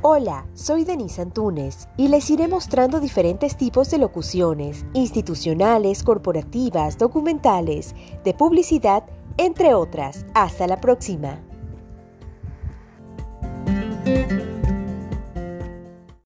Hola, soy Denise Antunes y les iré mostrando diferentes tipos de locuciones, institucionales, corporativas, documentales, de publicidad, entre otras. Hasta la próxima.